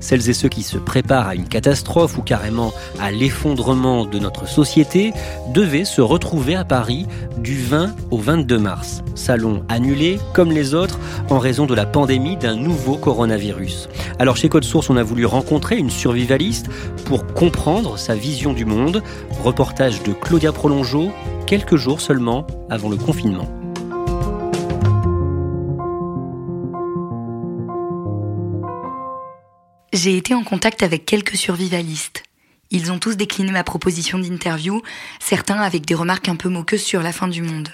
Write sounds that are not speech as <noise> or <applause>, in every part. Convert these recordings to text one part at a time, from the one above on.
celles et ceux qui se préparent à une catastrophe ou carrément à l'effondrement de notre société, devaient se retrouver à Paris du 20 au 22 mars. Salon annulé, comme les autres, en raison de la pandémie d'un nouveau coronavirus. Alors chez Code Source, on a voulu rencontrer une survivaliste pour comprendre sa vision du monde. Reportage de Claudia Prolongeau, quelques jours seulement avant le confinement. J'ai été en contact avec quelques survivalistes. Ils ont tous décliné ma proposition d'interview, certains avec des remarques un peu moqueuses sur la fin du monde.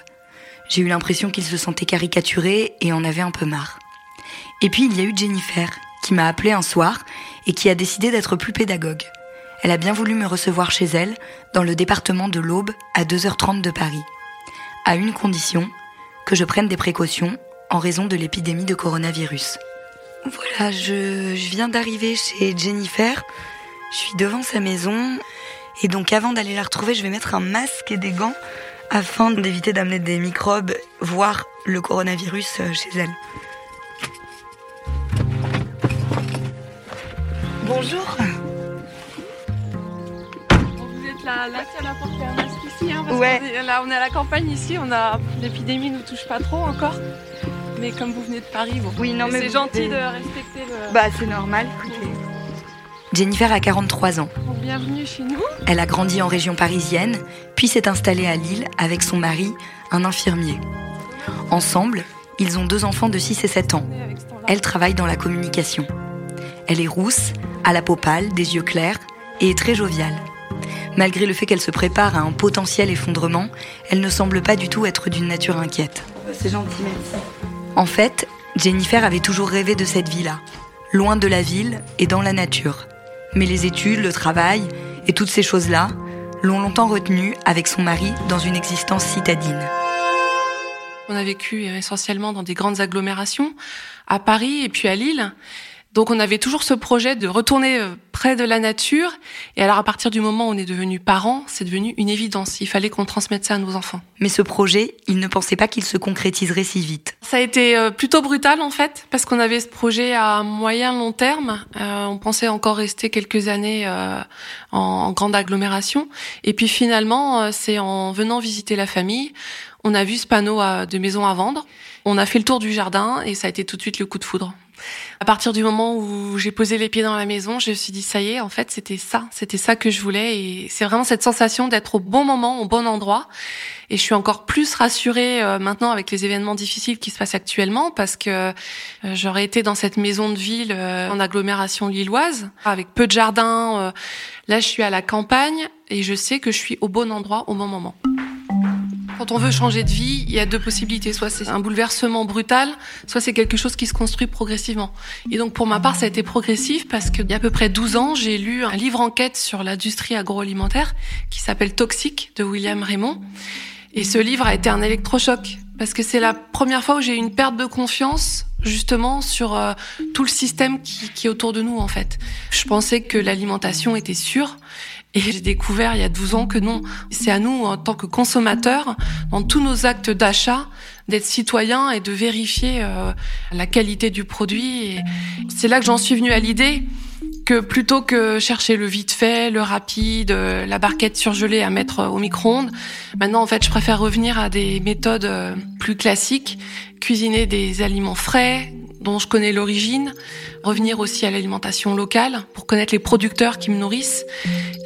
J'ai eu l'impression qu'ils se sentaient caricaturés et en avaient un peu marre. Et puis il y a eu Jennifer, qui m'a appelé un soir et qui a décidé d'être plus pédagogue. Elle a bien voulu me recevoir chez elle, dans le département de l'Aube, à 2h30 de Paris. À une condition, que je prenne des précautions en raison de l'épidémie de coronavirus. Voilà, je, je viens d'arriver chez Jennifer. Je suis devant sa maison. Et donc avant d'aller la retrouver, je vais mettre un masque et des gants afin d'éviter d'amener des microbes, voire le coronavirus euh, chez elle. Bonjour. Vous êtes la, la seule à porter un masque ici, hein, parce Ouais. qu'on est- là on est à la campagne ici, on a l'épidémie nous touche pas trop encore. Mais comme vous venez de Paris, bon. Oui, non, mais c'est vous gentil de respecter le. Bah c'est normal, écoutez. Jennifer a 43 ans. Bienvenue chez nous. Elle a grandi en région parisienne, puis s'est installée à Lille avec son mari, un infirmier. Ensemble, ils ont deux enfants de 6 et 7 ans. Elle travaille dans la communication. Elle est rousse, a la peau pâle, des yeux clairs et est très joviale. Malgré le fait qu'elle se prépare à un potentiel effondrement, elle ne semble pas du tout être d'une nature inquiète. C'est gentil, merci. En fait, Jennifer avait toujours rêvé de cette vie-là, loin de la ville et dans la nature. Mais les études, le travail et toutes ces choses-là l'ont longtemps retenue avec son mari dans une existence citadine. On a vécu essentiellement dans des grandes agglomérations, à Paris et puis à Lille. Donc on avait toujours ce projet de retourner euh, près de la nature. Et alors à partir du moment où on est devenu parents, c'est devenu une évidence. Il fallait qu'on transmette ça à nos enfants. Mais ce projet, il ne pensait pas qu'il se concrétiserait si vite. Ça a été euh, plutôt brutal en fait, parce qu'on avait ce projet à moyen long terme. Euh, on pensait encore rester quelques années euh, en, en grande agglomération. Et puis finalement, c'est en venant visiter la famille, on a vu ce panneau de maison à vendre. On a fait le tour du jardin et ça a été tout de suite le coup de foudre. À partir du moment où j'ai posé les pieds dans la maison, je me suis dit ça y est, en fait, c'était ça, c'était ça que je voulais et c'est vraiment cette sensation d'être au bon moment, au bon endroit. Et je suis encore plus rassurée euh, maintenant avec les événements difficiles qui se passent actuellement parce que euh, j'aurais été dans cette maison de ville euh, en agglomération lilloise avec peu de jardins. euh, là, je suis à la campagne et je sais que je suis au bon endroit au bon moment. Quand on veut changer de vie, il y a deux possibilités. Soit c'est un bouleversement brutal, soit c'est quelque chose qui se construit progressivement. Et donc pour ma part, ça a été progressif parce qu'il y a à peu près 12 ans, j'ai lu un livre enquête sur l'industrie agroalimentaire qui s'appelle Toxique de William Raymond. Et ce livre a été un électrochoc parce que c'est la première fois où j'ai eu une perte de confiance justement sur euh, tout le système qui, qui est autour de nous en fait. Je pensais que l'alimentation était sûre et j'ai découvert il y a 12 ans que non, c'est à nous en tant que consommateurs, dans tous nos actes d'achat, d'être citoyen et de vérifier euh, la qualité du produit. C'est là que j'en suis venue à l'idée que plutôt que chercher le vite fait, le rapide, euh, la barquette surgelée à mettre au micro-ondes, maintenant en fait je préfère revenir à des méthodes euh, plus classiques, cuisiner des aliments frais, dont je connais l'origine, revenir aussi à l'alimentation locale pour connaître les producteurs qui me nourrissent.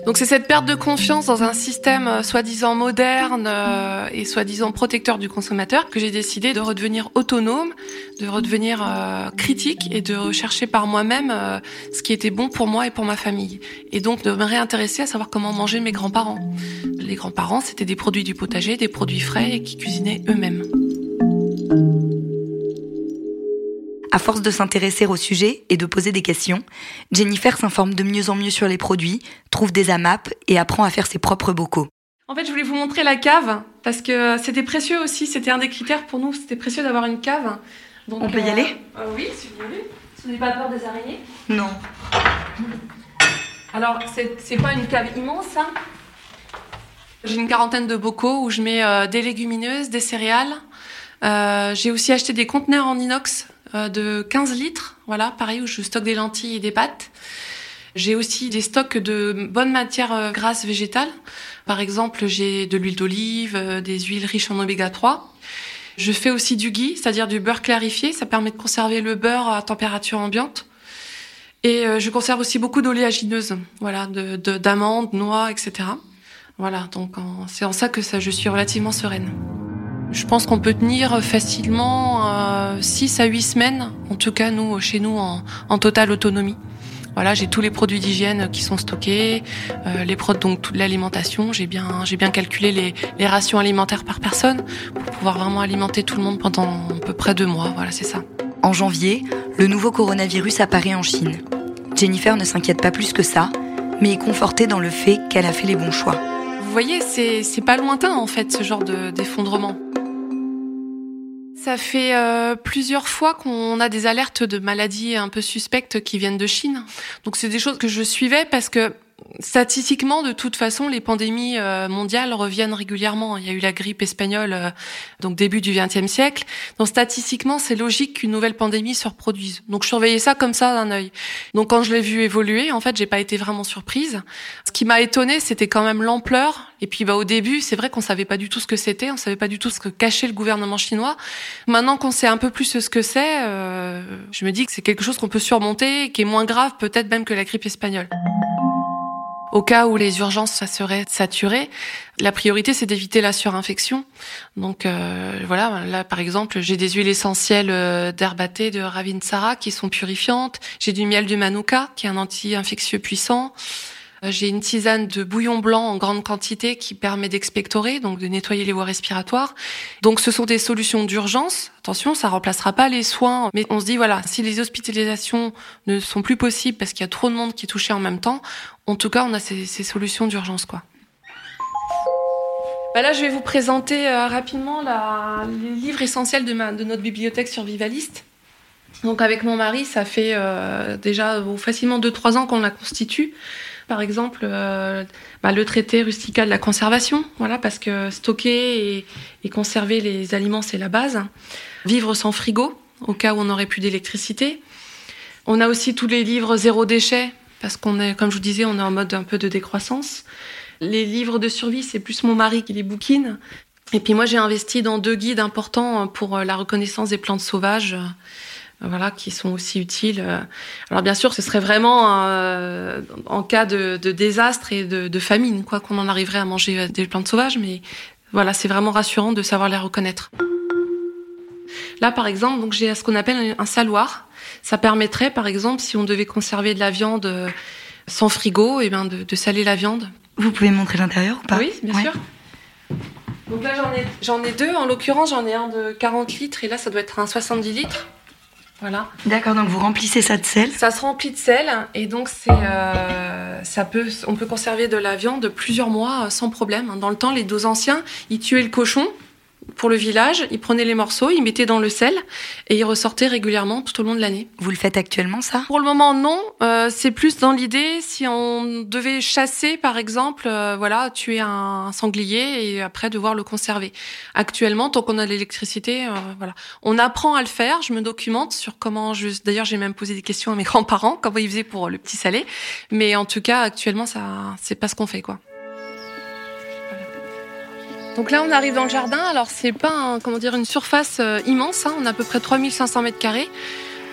Donc c'est cette perte de confiance dans un système euh, soi-disant moderne euh, et soi-disant protecteur du consommateur que j'ai décidé de redevenir autonome, de redevenir euh, critique et de rechercher par moi-même ce qui était bon pour moi et pour ma famille. Et donc de me réintéresser à savoir comment manger mes grands-parents. Les grands-parents, c'était des produits du potager, des produits frais et qui cuisinaient eux-mêmes. À force de s'intéresser au sujet et de poser des questions, Jennifer s'informe de mieux en mieux sur les produits, trouve des AMAP et apprend à faire ses propres bocaux. En fait, je voulais vous montrer la cave parce que c'était précieux aussi. C'était un des critères pour nous. C'était précieux d'avoir une cave. Donc, On peut y aller euh, euh, Oui, si vous voulez. Vous n'avez pas peur des araignées Non. Alors, c'est pas une cave immense. Hein J'ai une quarantaine de bocaux où je mets euh, des légumineuses, des céréales. J'ai aussi acheté des conteneurs en inox euh, de 15 litres, voilà, pareil, où je stocke des lentilles et des pâtes. J'ai aussi des stocks de bonnes matières euh, grasses végétales. Par exemple, j'ai de l'huile d'olive, euh, des huiles riches en oméga 3. Je fais aussi du ghee, c'est-à-dire du beurre clarifié. Ça permet de conserver le beurre à température ambiante. Et je conserve aussi beaucoup d'oléagineuses, voilà, d'amandes, de, noix, etc. Voilà, donc c'est en ça que ça, je suis relativement sereine. Je pense qu'on peut tenir facilement euh, 6 à 8 semaines, en tout cas nous, chez nous, en, en totale autonomie. Voilà, j'ai tous les produits d'hygiène qui sont stockés, euh, les donc toute l'alimentation. J'ai bien, j'ai bien calculé les, les, rations alimentaires par personne pour pouvoir vraiment alimenter tout le monde pendant à peu près deux mois. Voilà, c'est ça. En janvier, le nouveau coronavirus apparaît en Chine. Jennifer ne s'inquiète pas plus que ça, mais est confortée dans le fait qu'elle a fait les bons choix. Vous voyez, c'est, c'est pas lointain en fait ce genre de, d'effondrement. Ça fait euh, plusieurs fois qu'on a des alertes de maladies un peu suspectes qui viennent de Chine. Donc c'est des choses que je suivais parce que Statistiquement, de toute façon, les pandémies euh, mondiales reviennent régulièrement. Il y a eu la grippe espagnole, euh, donc début du XXe siècle. Donc statistiquement, c'est logique qu'une nouvelle pandémie se reproduise. Donc je surveillais ça comme ça d'un œil. Donc quand je l'ai vu évoluer, en fait, j'ai pas été vraiment surprise. Ce qui m'a étonnée, c'était quand même l'ampleur. Et puis, bah, au début, c'est vrai qu'on savait pas du tout ce que c'était, on savait pas du tout ce que cachait le gouvernement chinois. Maintenant qu'on sait un peu plus ce que c'est, euh, je me dis que c'est quelque chose qu'on peut surmonter, qui est moins grave peut-être même que la grippe espagnole. Au cas où les urgences ça serait saturées, la priorité c'est d'éviter la surinfection. Donc euh, voilà, là par exemple, j'ai des huiles essentielles euh, d'herbaté de Ravinsara qui sont purifiantes, j'ai du miel du manuka qui est un anti-infectieux puissant. Euh, j'ai une tisane de bouillon blanc en grande quantité qui permet d'expectorer, donc de nettoyer les voies respiratoires. Donc ce sont des solutions d'urgence. Attention, ça remplacera pas les soins, mais on se dit voilà, si les hospitalisations ne sont plus possibles parce qu'il y a trop de monde qui est touché en même temps, en tout cas, on a ces, solutions d'urgence quoi. Bah là, je vais vous présenter euh, rapidement les livres essentiels de, notre bibliothèque survivaliste. Donc avec mon mari, ça fait euh, déjà facilement 2-3 ans qu'on la constitue par exemple euh, bah, le traité rustical de la conservation, voilà, parce que stocker et, conserver les aliments, c'est la base. Vivre sans frigo, au cas où on n'aurait plus d'électricité. On a aussi tous les livres zéro déchet, parce qu'on est, comme je vous disais, on est en mode un peu de décroissance. Les livres de survie, c'est plus mon mari qui les bouquine. Et puis moi, j'ai investi dans deux guides importants pour la reconnaissance des plantes sauvages voilà, qui sont aussi utiles. Alors bien sûr, ce serait vraiment euh, en cas de, désastre et de, famine, quoi, qu'on en arriverait à manger des plantes sauvages, mais voilà, c'est vraiment rassurant de savoir les reconnaître. Là, par exemple, donc j'ai ce qu'on appelle un saloir. Ça permettrait, par exemple, si on devait conserver de la viande euh, sans frigo, et eh bien de, saler la viande. Vous pouvez montrer l'intérieur ou pas Oui, bien sûr. Donc là, j'en ai, deux. En l'occurrence, j'en ai un de 40 litres et là, ça doit être un 70 litres. Voilà. D'accord, donc vous remplissez ça de sel Ça se remplit de sel et donc c'est, euh, ça peut, on peut conserver de la viande plusieurs mois euh, sans problème. Dans le temps, les dos anciens, ils tuaient le cochon pour le village. Il prenait les morceaux, il mettait dans le sel et il ressortait régulièrement tout au long de l'année. Vous le faites actuellement, ça? Pour le moment, non. Euh, c'est plus dans l'idée si on devait chasser, par exemple, euh, voilà, tuer un, sanglier et après devoir le conserver. Actuellement, tant qu'on a l'électricité, euh, voilà, on apprend à le faire. Je me documente sur comment. Je... D'ailleurs, j'ai même posé des questions à mes <laughs> grands-parents comment ils faisaient pour le petit salé. Mais en tout cas, actuellement, ça, c'est pas ce qu'on fait, quoi. Donc là, on arrive dans le jardin. Alors, c'est pas comment dire une surface euh, immense. Hein. On a à peu près 3500 mètres carrés.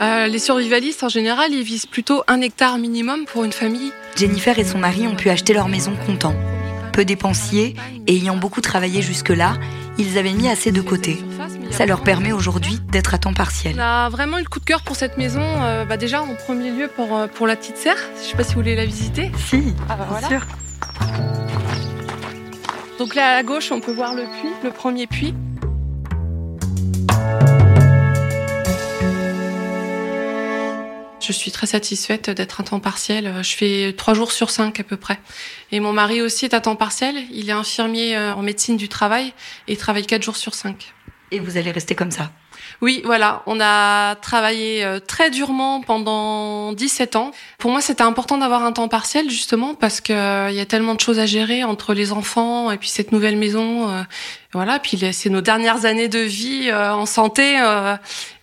Euh, les survivalistes, en général, ils visent plutôt un hectare minimum pour une famille. Jennifer et son mari ont pu acheter leur maison contents. Peu dépensiers et ayant beaucoup travaillé jusque-là, ils avaient mis assez de côté. Ça leur permet aujourd'hui d'être à temps partiel. On a vraiment eu le coup de cœur pour cette maison. Euh, bah déjà, en premier lieu, pour, pour la petite serre. Je sais pas si vous voulez la visiter. Si, ah bah bien sûr. Donc là à gauche, on peut voir le puits, le premier puits. Je suis très satisfaite d'être à temps partiel. Je fais trois jours sur cinq à peu près. Et mon mari aussi est à temps partiel. Il est infirmier euh, en médecine du travail et il travaille quatre jours sur cinq. Et vous allez rester comme ça? Oui, voilà, on a travaillé euh, très durement pendant 17 ans. Pour moi, c'était important d'avoir un temps partiel justement parce que euh, il y a tellement de choses à gérer entre les enfants et puis cette nouvelle maison. Euh, voilà, puis c'est nos dernières années de vie en santé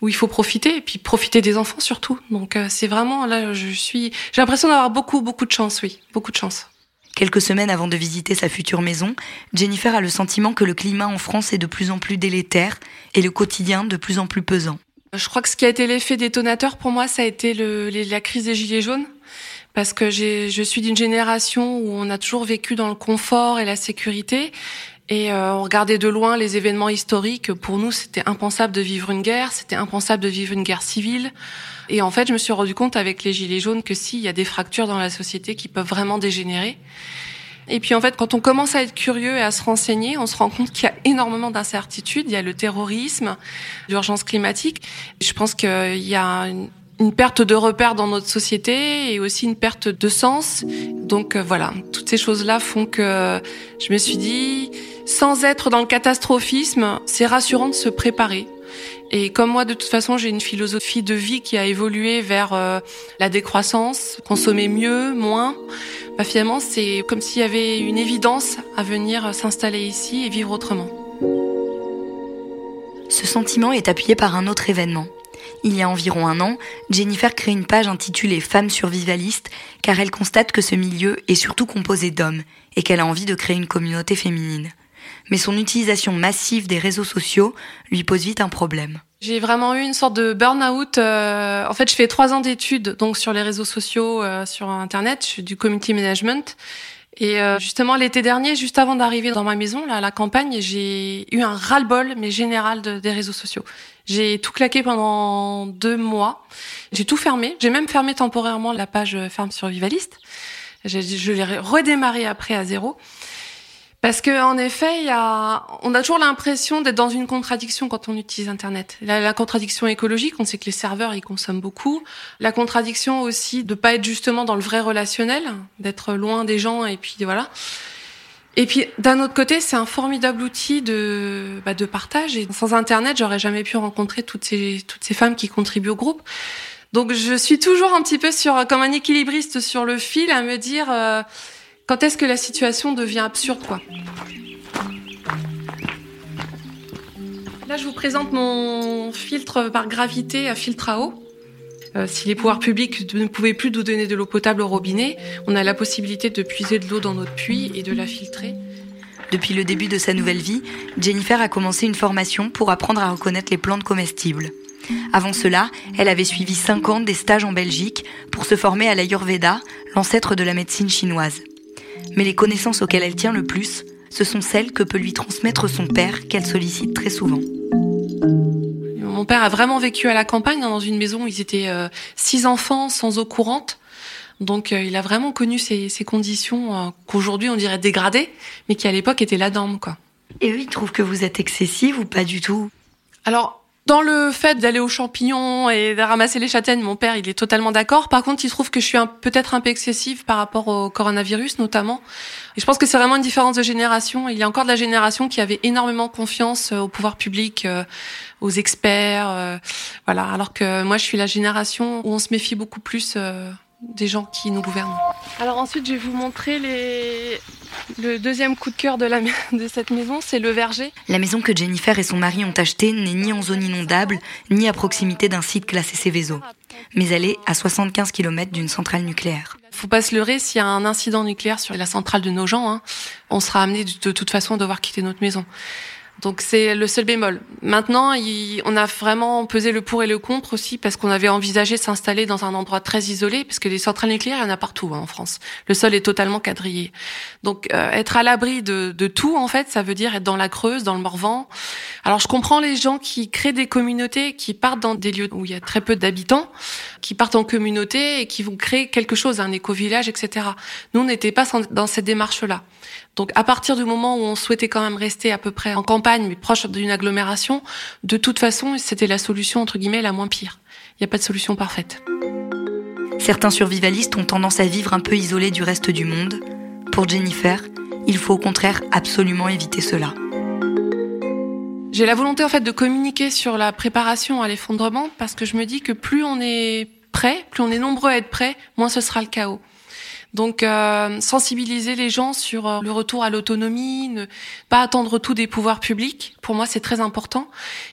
où il faut profiter et puis profiter des enfants surtout. Donc c'est vraiment là, je suis, j'ai l'impression d'avoir beaucoup beaucoup de chance, oui, beaucoup de chance. Quelques semaines avant de visiter sa future maison, Jennifer a le sentiment que le climat en France est de plus en plus délétère et le quotidien de plus en plus pesant. Je crois que ce qui a été l'effet détonateur pour moi, ça a été le, la crise des Gilets jaunes. Parce que je suis d'une génération où on a toujours vécu dans le confort et la sécurité. Et euh, on regardait de loin les événements historiques. Pour nous, c'était impensable de vivre une guerre, c'était impensable de vivre une guerre civile. Et en fait, je me suis rendu compte avec les gilets jaunes que si, il y a des fractures dans la société qui peuvent vraiment dégénérer. Et puis en fait, quand on commence à être curieux et à se renseigner, on se rend compte qu'il y a énormément d'incertitudes. Il y a le terrorisme, l'urgence climatique. Je pense qu'il y a une, perte de repères dans notre société et aussi une perte de sens. Donc euh, voilà, toutes ces choses-là font que je me suis dit, sans être dans le catastrophisme, c'est rassurant de se préparer. Et comme moi, de toute façon, j'ai une philosophie de vie qui a évolué vers euh, la décroissance, consommer mieux, moins. Bah, finalement, c'est comme s'il y avait une évidence à venir s'installer ici et vivre autrement. Ce sentiment est appuyé par un autre événement. Il y a environ un an, Jennifer crée une page intitulée Femmes survivalistes car elle constate que ce milieu est surtout composé d'hommes et qu'elle a envie de créer une communauté féminine mais son utilisation massive des réseaux sociaux lui pose vite un problème. J'ai vraiment eu une sorte de burn-out. Euh, en fait, je fais trois ans d'études donc sur les réseaux sociaux, euh, sur Internet, je fais du community management. Et euh, justement, l'été dernier, juste avant d'arriver dans ma maison, là, à la campagne, j'ai eu un ras-le-bol, mais général, des réseaux sociaux. J'ai tout claqué pendant deux mois. J'ai tout fermé. J'ai même fermé temporairement la page Ferme Survivaliste. Je l'ai redémarré après à zéro. Parce que en effet, y a, on a toujours l'impression d'être dans une contradiction quand on utilise Internet. La, la, contradiction écologique, on sait que les serveurs ils consomment beaucoup. La contradiction aussi de pas être justement dans le vrai relationnel, d'être loin des gens et puis voilà. Et puis d'un autre côté, c'est un formidable outil de bah, de partage. Et sans Internet, j'aurais jamais pu rencontrer toutes ces toutes ces femmes qui contribuent au groupe. Donc je suis toujours un petit peu sur comme un équilibriste sur le fil à me dire. Euh, quand est-ce que la situation devient absurde, quoi? Là, je vous présente mon filtre par gravité à filtre à eau. Euh, si les pouvoirs publics ne pouvaient plus nous donner de l'eau potable au robinet, on a la possibilité de puiser de l'eau dans notre puits et de la filtrer. Depuis le début de sa nouvelle vie, Jennifer a commencé une formation pour apprendre à reconnaître les plantes comestibles. Avant cela, elle avait suivi 5 ans des stages en Belgique pour se former à l'Ayurveda, l'ancêtre de la médecine chinoise mais les connaissances auxquelles elle tient le plus, ce sont celles que peut lui transmettre son père, qu'elle sollicite très souvent. Mon père a vraiment vécu à la campagne, dans une maison où ils étaient euh, six enfants sans eau courante. Donc euh, il a vraiment connu ces, conditions euh, qu'aujourd'hui on dirait dégradées, mais qui à l'époque étaient la norme. Quoi. Et eux, ils trouvent que vous êtes excessive ou pas du tout? Alors, Dans le fait d'aller aux champignons et de ramasser les châtaignes, mon père, il est totalement d'accord. Par contre, il trouve que je suis peut-être un peu excessive par rapport au coronavirus, notamment. Et je pense que c'est vraiment une différence de génération. Il y a encore de la génération qui avait énormément confiance euh, au pouvoir public, euh, aux experts, euh, voilà. Alors que moi, je suis la génération où on se méfie beaucoup plus des gens qui nous gouvernent. Alors ensuite, je vais vous montrer les... le deuxième coup de cœur de, la... <laughs> de cette maison, c'est le verger. La maison que Jennifer et son mari ont achetée n'est ni en zone inondable, ni à proximité d'un site classé Céveso. Mais elle est à 75 km d'une centrale nucléaire. Faut pas se leurrer, s'il y a un incident nucléaire sur la centrale de nos gens, hein, on sera amené de toute façon à devoir quitter notre maison. Donc c'est le seul bémol. Maintenant, on a vraiment pesé le pour et le contre aussi parce qu'on avait envisagé s'installer dans un endroit très isolé parce que les centrales nucléaires, il y en a partout hein, en France. Le sol est totalement quadrillé. Donc euh, être à l'abri de, de, tout, en fait, ça veut dire être dans la Creuse, dans le Morvan. Alors je comprends les gens qui créent des communautés, qui partent dans des lieux où il y a très peu d'habitants, qui partent en communauté et qui vont créer quelque chose, un éco-village, etc. Nous, on n'était pas dans cette démarche-là. Donc à partir du moment où on souhaitait quand même rester à peu près en campagne, mais proche d'une agglomération, de toute façon, c'était la solution entre guillemets la moins pire. Il n'y a pas de solution parfaite. Certains survivalistes ont tendance à vivre un peu isolés du reste du monde. Pour Jennifer, il faut au contraire absolument éviter cela. J'ai la volonté en fait de communiquer sur la préparation à l'effondrement parce que je me dis que plus on est prêt, plus on est nombreux à être prêts, moins ce sera le chaos. Donc euh, sensibiliser les gens sur euh, le retour à l'autonomie, ne pas attendre tout des pouvoirs publics. Pour moi, c'est très important.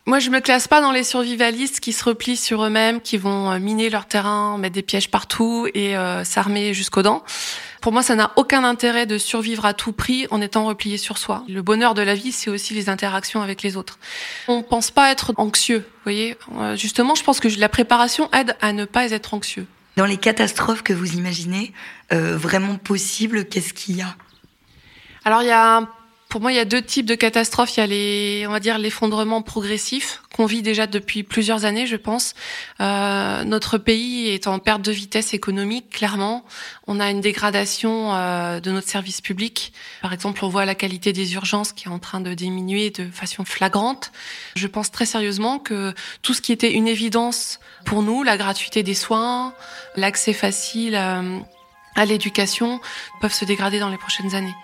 Moi, je me classe pas dans les survivalistes qui se replient sur eux-mêmes, qui vont euh, miner leur terrain, mettre des pièges partout et s'armer jusqu'aux dents. Pour moi, ça n'a aucun intérêt de survivre à tout prix en étant replié sur soi. Le bonheur de la vie, c'est aussi les interactions avec les autres. On pense pas être anxieux, vous voyez. Justement, je pense que la préparation aide à ne pas être anxieux. Dans les catastrophes que vous imaginez, euh, vraiment possibles, qu'est-ce qu'il y a? Alors il y a pour moi, il y a deux types de catastrophes. Il y a les, on va dire, l'effondrement progressif qu'on vit déjà depuis plusieurs années, je pense. Euh, notre pays est en perte de vitesse économique, clairement. On a une dégradation euh, de notre service public. Par exemple, on voit la qualité des urgences qui est en train de diminuer de façon flagrante. Je pense très sérieusement que tout ce qui était une évidence pour nous, la gratuité des soins, l'accès facile euh, à l'éducation, peuvent se dégrader dans les prochaines années.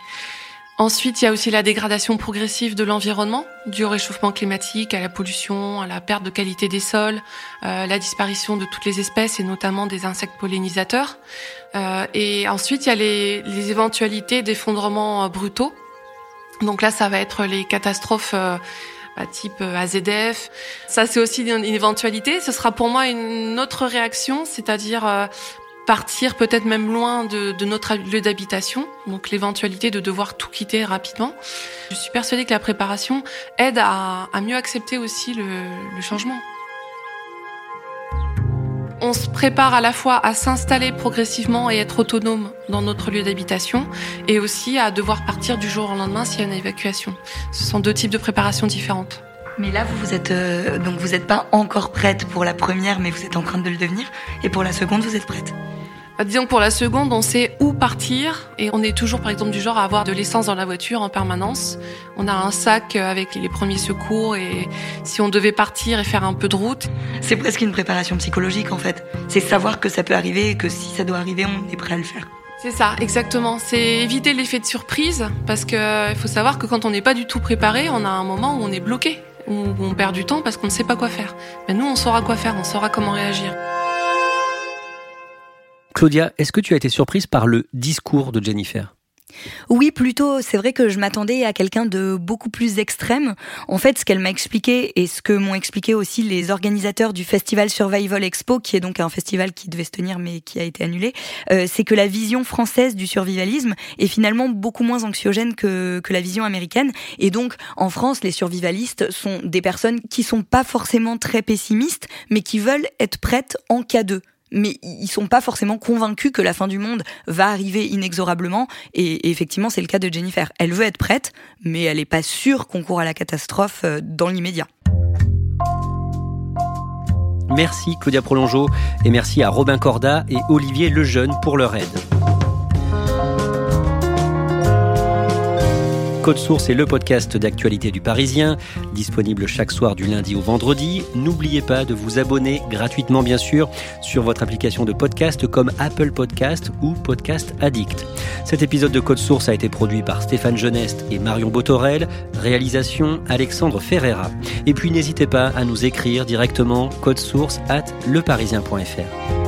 Ensuite, il y a aussi la dégradation progressive de l'environnement, du réchauffement climatique à la pollution, à la perte de qualité des sols, euh, la disparition de toutes les espèces et notamment des insectes pollinisateurs. Euh, et ensuite, il y a les, les éventualités d'effondrements euh, brutaux. Donc là, ça va être les catastrophes euh, bah, type AZF. Ça, c'est aussi une, éventualité. Ce sera pour moi une autre réaction, c'est-à-dire partir peut-être même loin de, notre lieu d'habitation, donc l'éventualité de devoir tout quitter rapidement. Je suis persuadée que la préparation aide à, mieux accepter aussi le, changement. On se prépare à la fois à s'installer progressivement et être autonome dans notre lieu d'habitation et aussi à devoir partir du jour au lendemain s'il y a une évacuation. Ce sont deux types de préparation différentes. Mais là, vous êtes euh, donc vous n'êtes pas encore prête pour la première, mais vous êtes en train de le devenir. Et pour la seconde, vous êtes prête. Bah, disons que pour la seconde, on sait où partir et on est toujours, par exemple, du genre à avoir de l'essence dans la voiture en permanence. On a un sac avec les premiers secours et si on devait partir et faire un peu de route. C'est presque une préparation psychologique en fait. C'est savoir que ça peut arriver et que si ça doit arriver, on est prêt à le faire. C'est ça, exactement. C'est éviter l'effet de surprise parce que il faut savoir que quand on n'est pas du tout préparé, on a un moment où on est bloqué, où on perd du temps parce qu'on ne sait pas quoi faire. Mais nous, on saura quoi faire, on saura comment réagir. Claudia, est-ce que tu as été surprise par le discours de Jennifer? Oui, plutôt, c'est vrai que je m'attendais à quelqu'un de beaucoup plus extrême. En fait, ce qu'elle m'a expliqué et ce que m'ont expliqué aussi les organisateurs du festival Survival Expo, qui est donc un festival qui devait se tenir mais qui a été annulé, euh, c'est que la vision française du survivalisme est finalement beaucoup moins anxiogène que, la vision américaine. Et donc, en France, les survivalistes sont des personnes qui sont pas forcément très pessimistes, mais qui veulent être prêtes en cas de mais ils sont pas forcément convaincus que la fin du monde va arriver inexorablement. Et, effectivement, c'est le cas de Jennifer. Elle veut être prête, mais elle n'est pas sûre qu'on court à la catastrophe euh, dans l'immédiat. Merci Claudia Prolongeau et merci à Robin Corda et Olivier Lejeune pour leur aide. Code Source est le podcast d'actualité du Parisien, disponible chaque soir du lundi au vendredi. N'oubliez pas de vous abonner gratuitement, bien sûr, sur votre application de podcast comme Apple Podcast ou Podcast Addict. Cet épisode de Code Source a été produit par Stéphane Geneste et Marion Botorel, réalisation Alexandre Ferreira. Et puis n'hésitez pas à nous écrire directement source at leparisien.fr.